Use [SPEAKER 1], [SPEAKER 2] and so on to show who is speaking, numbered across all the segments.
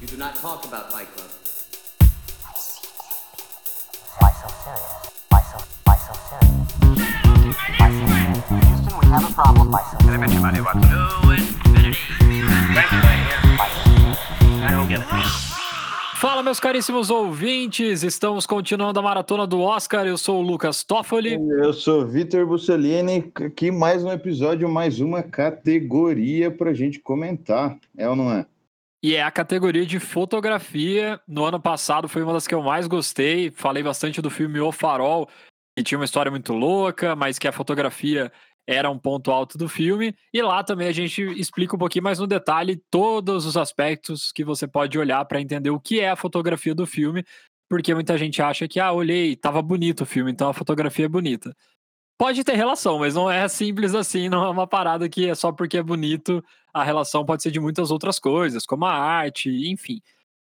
[SPEAKER 1] You do not talk about Fight Club.
[SPEAKER 2] Why so serious? Why so, why so serious? Why so serious? Houston, we have a problem. Why so serious?
[SPEAKER 3] Fala, meus caríssimos ouvintes! Estamos continuando a maratona do Oscar. Eu sou o Lucas Toffoli.
[SPEAKER 4] Eu sou Vitor Bussolini. Aqui mais um episódio, mais uma categoria para gente comentar. É ou não é?
[SPEAKER 3] E é a categoria de fotografia. No ano passado foi uma das que eu mais gostei. Falei bastante do filme O Farol, que tinha uma história muito louca, mas que a fotografia era um ponto alto do filme. E lá também a gente explica um pouquinho mais no detalhe todos os aspectos que você pode olhar para entender o que é a fotografia do filme, porque muita gente acha que, ah, olhei, tava bonito o filme, então a fotografia é bonita. Pode ter relação, mas não é simples assim, não é uma parada que é só porque é bonito, a relação pode ser de muitas outras coisas, como a arte, enfim.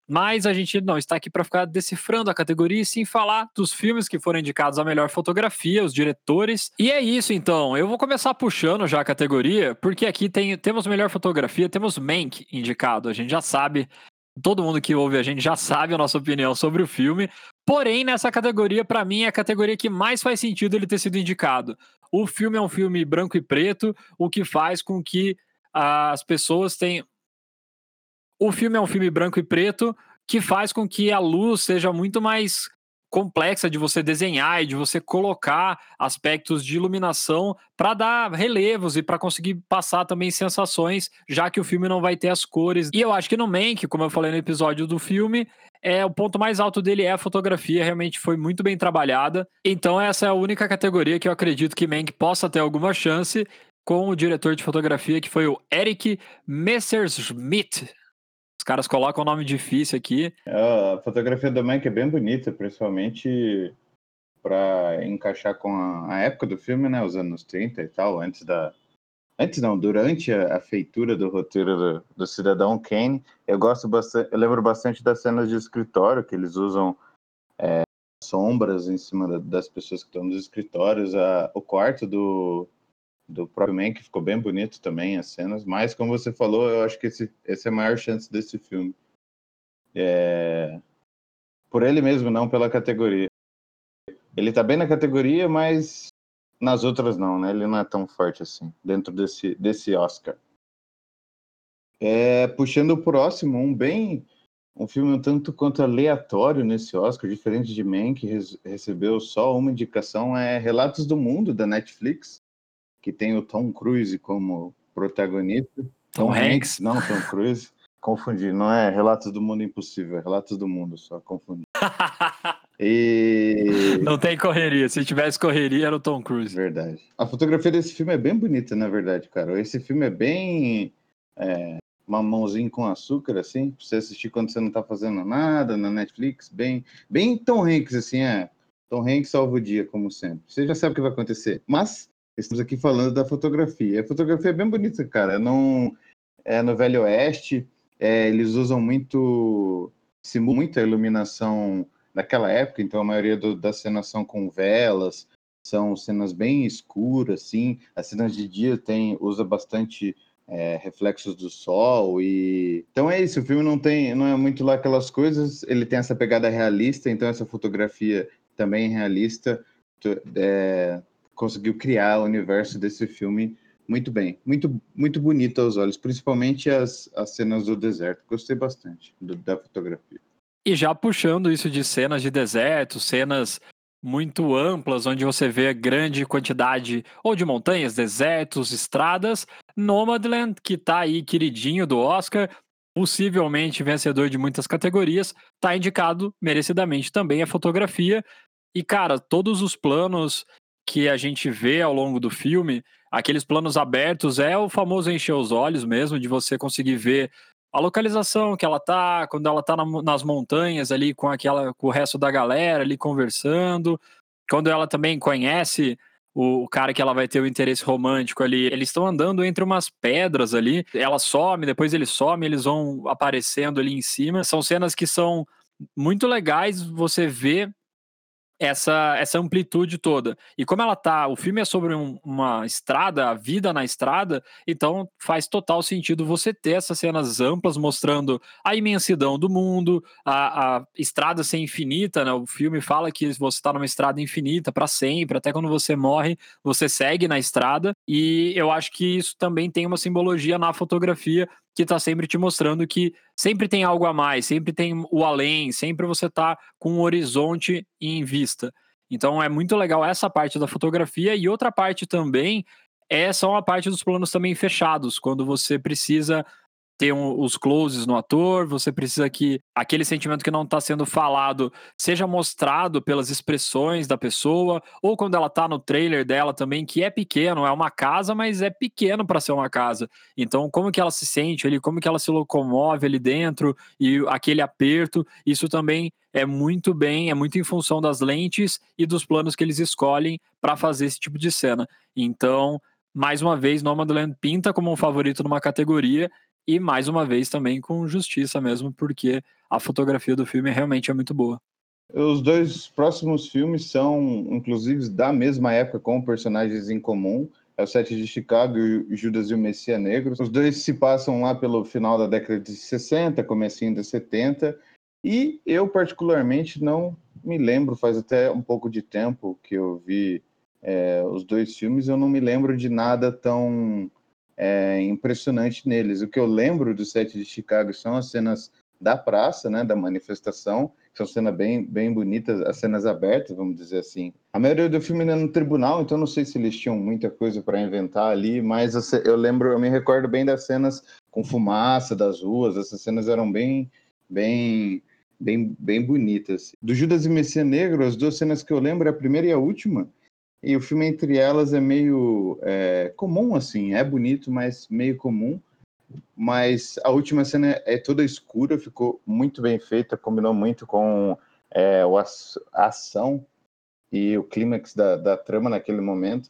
[SPEAKER 3] Mas a gente não está aqui para ficar decifrando a categoria e sim falar dos filmes que foram indicados a melhor fotografia, os diretores. E é isso então. Eu vou começar puxando já a categoria, porque aqui tem, temos melhor fotografia, temos Mank indicado. A gente já sabe, todo mundo que ouve a gente já sabe a nossa opinião sobre o filme. Porém, nessa categoria, para mim, é a categoria que mais faz sentido ele ter sido indicado. O filme é um filme branco e preto, o que faz com que as pessoas tenham o filme é um filme branco e preto que faz com que a luz seja muito mais complexa de você desenhar e de você colocar aspectos de iluminação para dar relevos e para conseguir passar também sensações, já que o filme não vai ter as cores. E eu acho que no Mank, como eu falei no episódio do filme, é o ponto mais alto dele é a fotografia, realmente foi muito bem trabalhada. Então essa é a única categoria que eu acredito que Mank possa ter alguma chance com o diretor de fotografia que foi o Eric Messerschmidt caras colocam um nome difícil aqui.
[SPEAKER 4] A fotografia do Mank é bem bonita, principalmente para encaixar com a, época do filme, né? Os anos 30 e tal, antes da. Antes não, durante a, feitura do roteiro do, do, Cidadão Kane, eu gosto bastante, eu lembro bastante das cenas de escritório, que eles usam é, sombras em cima da, das pessoas que estão nos escritórios. A, o quarto do, do próprio Man, que ficou bem bonito também as cenas, mas como você falou, eu acho que esse, esse é a maior chance desse filme. É... Por ele mesmo, não pela categoria. Ele tá bem na categoria, mas nas outras não, né? Ele não é tão forte assim, dentro desse, desse Oscar. É, puxando o próximo, um bem. Um filme um tanto quanto aleatório nesse Oscar, diferente de Man, que recebeu só uma indicação, é Relatos do Mundo, da Netflix que tem o Tom Cruise como protagonista.
[SPEAKER 3] Tom, Tom Hanks. Hanks.
[SPEAKER 4] Não, Tom Cruise. Confundi, não é Relatos do Mundo Impossível, é Relatos do Mundo, só confundi.
[SPEAKER 3] e... Não tem correria, se tivesse correria era o Tom Cruise.
[SPEAKER 4] Verdade. A fotografia desse filme é bem bonita, na verdade, cara. Esse filme é bem é, mamãozinho com açúcar, assim, pra você assistir quando você não tá fazendo nada, na Netflix, bem, bem Tom Hanks, assim, é. Tom Hanks salva o dia, como sempre. Você já sabe o que vai acontecer. Mas Estamos aqui falando da fotografia. A fotografia é bem bonita, cara. Não é no Velho Oeste. É, eles usam muito, simulam muito a iluminação daquela época. Então a maioria do, das cenas são com velas, são cenas bem escuras, assim. As cenas de dia tem usa bastante é, reflexos do sol e então é isso. O filme não tem, não é muito lá aquelas coisas. Ele tem essa pegada realista. Então essa fotografia também realista. É, conseguiu criar o universo desse filme muito bem, muito muito bonito aos olhos, principalmente as, as cenas do deserto. Gostei bastante do, da fotografia.
[SPEAKER 3] E já puxando isso de cenas de deserto, cenas muito amplas, onde você vê grande quantidade ou de montanhas, desertos, estradas, Nomadland, que tá aí queridinho do Oscar, possivelmente vencedor de muitas categorias, tá indicado merecidamente também a fotografia. E cara, todos os planos que a gente vê ao longo do filme, aqueles planos abertos, é o famoso encher os olhos mesmo, de você conseguir ver a localização que ela tá, quando ela tá na, nas montanhas ali com aquela com o resto da galera ali conversando, quando ela também conhece o, o cara que ela vai ter o interesse romântico ali, eles estão andando entre umas pedras ali, ela some, depois ele some, eles vão aparecendo ali em cima. São cenas que são muito legais você ver essa, essa amplitude toda. E como ela tá, o filme é sobre um, uma estrada, a vida na estrada, então faz total sentido você ter essas cenas amplas mostrando a imensidão do mundo, a, a estrada ser infinita, né? O filme fala que você está numa estrada infinita para sempre, até quando você morre, você segue na estrada. E eu acho que isso também tem uma simbologia na fotografia que está sempre te mostrando que sempre tem algo a mais, sempre tem o além, sempre você está com um horizonte em vista. Então é muito legal essa parte da fotografia e outra parte também é só a parte dos planos também fechados, quando você precisa ter um, os closes no ator, você precisa que aquele sentimento que não está sendo falado seja mostrado pelas expressões da pessoa, ou quando ela está no trailer dela também, que é pequeno, é uma casa, mas é pequeno para ser uma casa. Então, como que ela se sente ali, como que ela se locomove ali dentro e aquele aperto, isso também é muito bem, é muito em função das lentes e dos planos que eles escolhem para fazer esse tipo de cena. Então, mais uma vez, Nomadland pinta como um favorito numa categoria e mais uma vez também com justiça mesmo, porque a fotografia do filme realmente é muito boa.
[SPEAKER 4] Os dois próximos filmes são, inclusive, da mesma época, com personagens em comum. É o Sete de Chicago e Judas e o Messias Negro. Os dois se passam lá pelo final da década de 60, comecinho de 70. E eu, particularmente, não me lembro, faz até um pouco de tempo que eu vi é, os dois filmes, eu não me lembro de nada tão é, impressionante neles. O que eu lembro do set de Chicago são as cenas da praça, né, da manifestação, são cenas bem, bem bonitas, as cenas abertas, vamos dizer assim. A maioria do filme é no tribunal, então não sei se eles tinham muita coisa para inventar ali, mas eu lembro, eu me recordo bem das cenas com fumaça das ruas, essas cenas eram bem, bem, bem, bem bonitas. Do Judas e Messias Negro, as duas cenas que eu lembro, a primeira e a última, e o filme entre elas é meio é, comum, assim, é bonito, mas meio comum. Mas a última cena é toda escura, ficou muito bem feita, combinou muito com é, a ação e o clímax da, da trama naquele momento.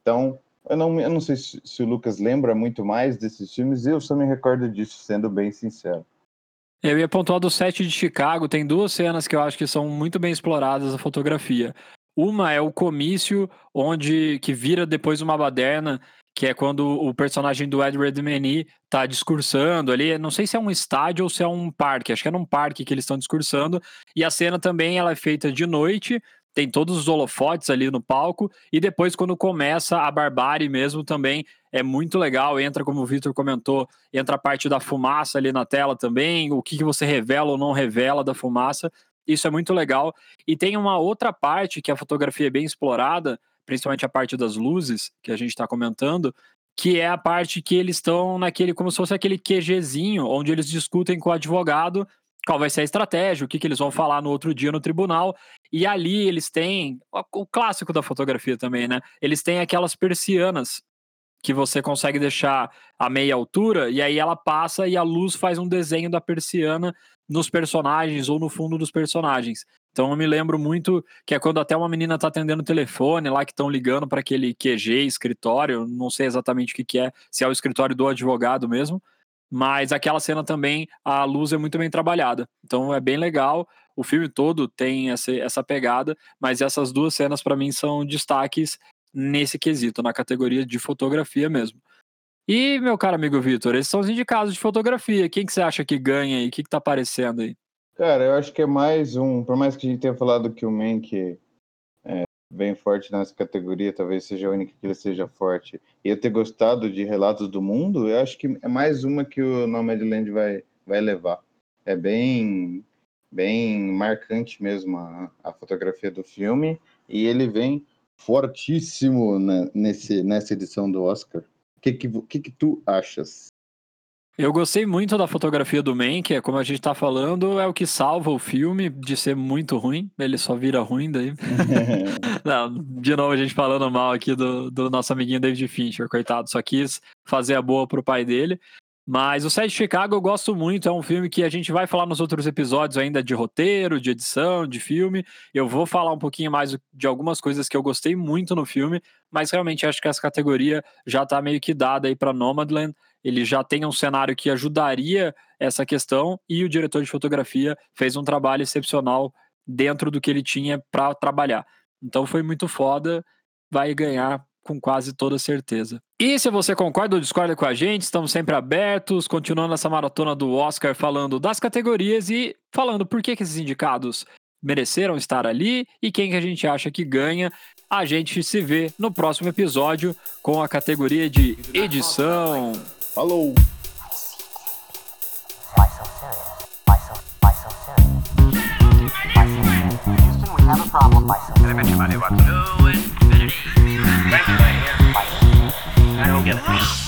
[SPEAKER 4] Então, eu não, eu não sei se, se, o Lucas lembra muito mais desses filmes, eu só me recordo disso, sendo bem sincero.
[SPEAKER 3] Eu ia pontuar do set de Chicago, tem duas cenas que eu acho que são muito bem exploradas a fotografia. Uma é o comício, onde que vira depois uma baderna, que é quando o personagem do Edward Meni tá discursando ali. Não sei se é um estádio ou se é um parque. Acho que é num parque que eles estão discursando. E a cena também ela é feita de noite. Tem todos os holofotes ali no palco. E depois, quando começa a barbárie mesmo, também é muito legal. Entra, como o Victor comentou, entra a parte da fumaça ali na tela também. O que, que você revela ou não revela da fumaça. Isso é muito legal. E tem uma outra parte que a fotografia é bem explorada, principalmente a parte das luzes, que a gente está comentando, que é a parte que eles estão naquele, como se fosse aquele QGzinho, onde eles discutem com o advogado qual vai ser a estratégia, o que, que eles vão falar no outro dia no tribunal. E ali eles têm o clássico da fotografia também, né? Eles têm aquelas persianas que você consegue deixar a meia altura e aí ela passa e a luz faz um desenho da persiana nos personagens ou no fundo dos personagens. Então eu me lembro muito que é quando até uma menina tá atendendo o telefone lá que estão ligando para aquele QG, escritório, não sei exatamente o que, que é, se é o escritório do advogado mesmo, mas aquela cena também a luz é muito bem trabalhada. Então é bem legal. O filme todo tem essa, essa pegada, mas essas duas cenas para mim são destaques nesse quesito, na categoria de fotografia mesmo. E, meu caro amigo Vitor, esses são os indicados de fotografia. Quem que você acha que ganha aí? O que, que tá aparecendo aí?
[SPEAKER 4] Cara, eu acho que é mais um. Por mais que a gente tenha falado que o Mank é bem forte nessa categoria, talvez seja a única que ele seja forte, e eu ter gostado de Relatos do Mundo, eu acho que é mais uma que o Nomadland vai, vai levar. É bem, bem marcante mesmo a, a fotografia do filme, e ele vem fortíssimo na, nesse, nessa edição do Oscar que, que, que, que tu achas?
[SPEAKER 3] Eu gostei muito da fotografia do Man, que é como a gente tá falando, é o que salva o filme de ser muito ruim. Ele só vira ruim daí. Não, de novo, a gente falando mal aqui do, do nosso amiguinho David Fincher, coitado, só quis fazer a boa pro pai dele. Mas o Sete de Chicago eu gosto muito, é um filme que a gente vai falar nos outros episódios ainda de roteiro, de edição, de filme. Eu vou falar um pouquinho mais de algumas coisas que eu gostei muito no filme, mas realmente acho que essa categoria já está meio que dada aí para Nomadland. Ele já tem um cenário que ajudaria essa questão e o diretor de fotografia fez um trabalho excepcional dentro do que ele tinha para trabalhar. Então foi muito foda, vai ganhar com quase toda certeza. E se você concorda ou discorda com a gente, estamos sempre abertos, continuando essa maratona do Oscar falando das categorias e falando por que, que esses indicados mereceram estar ali e quem que a gente acha que ganha. A gente se vê no próximo episódio com a categoria de edição.
[SPEAKER 4] Falou!
[SPEAKER 2] Why so
[SPEAKER 1] I don't get it.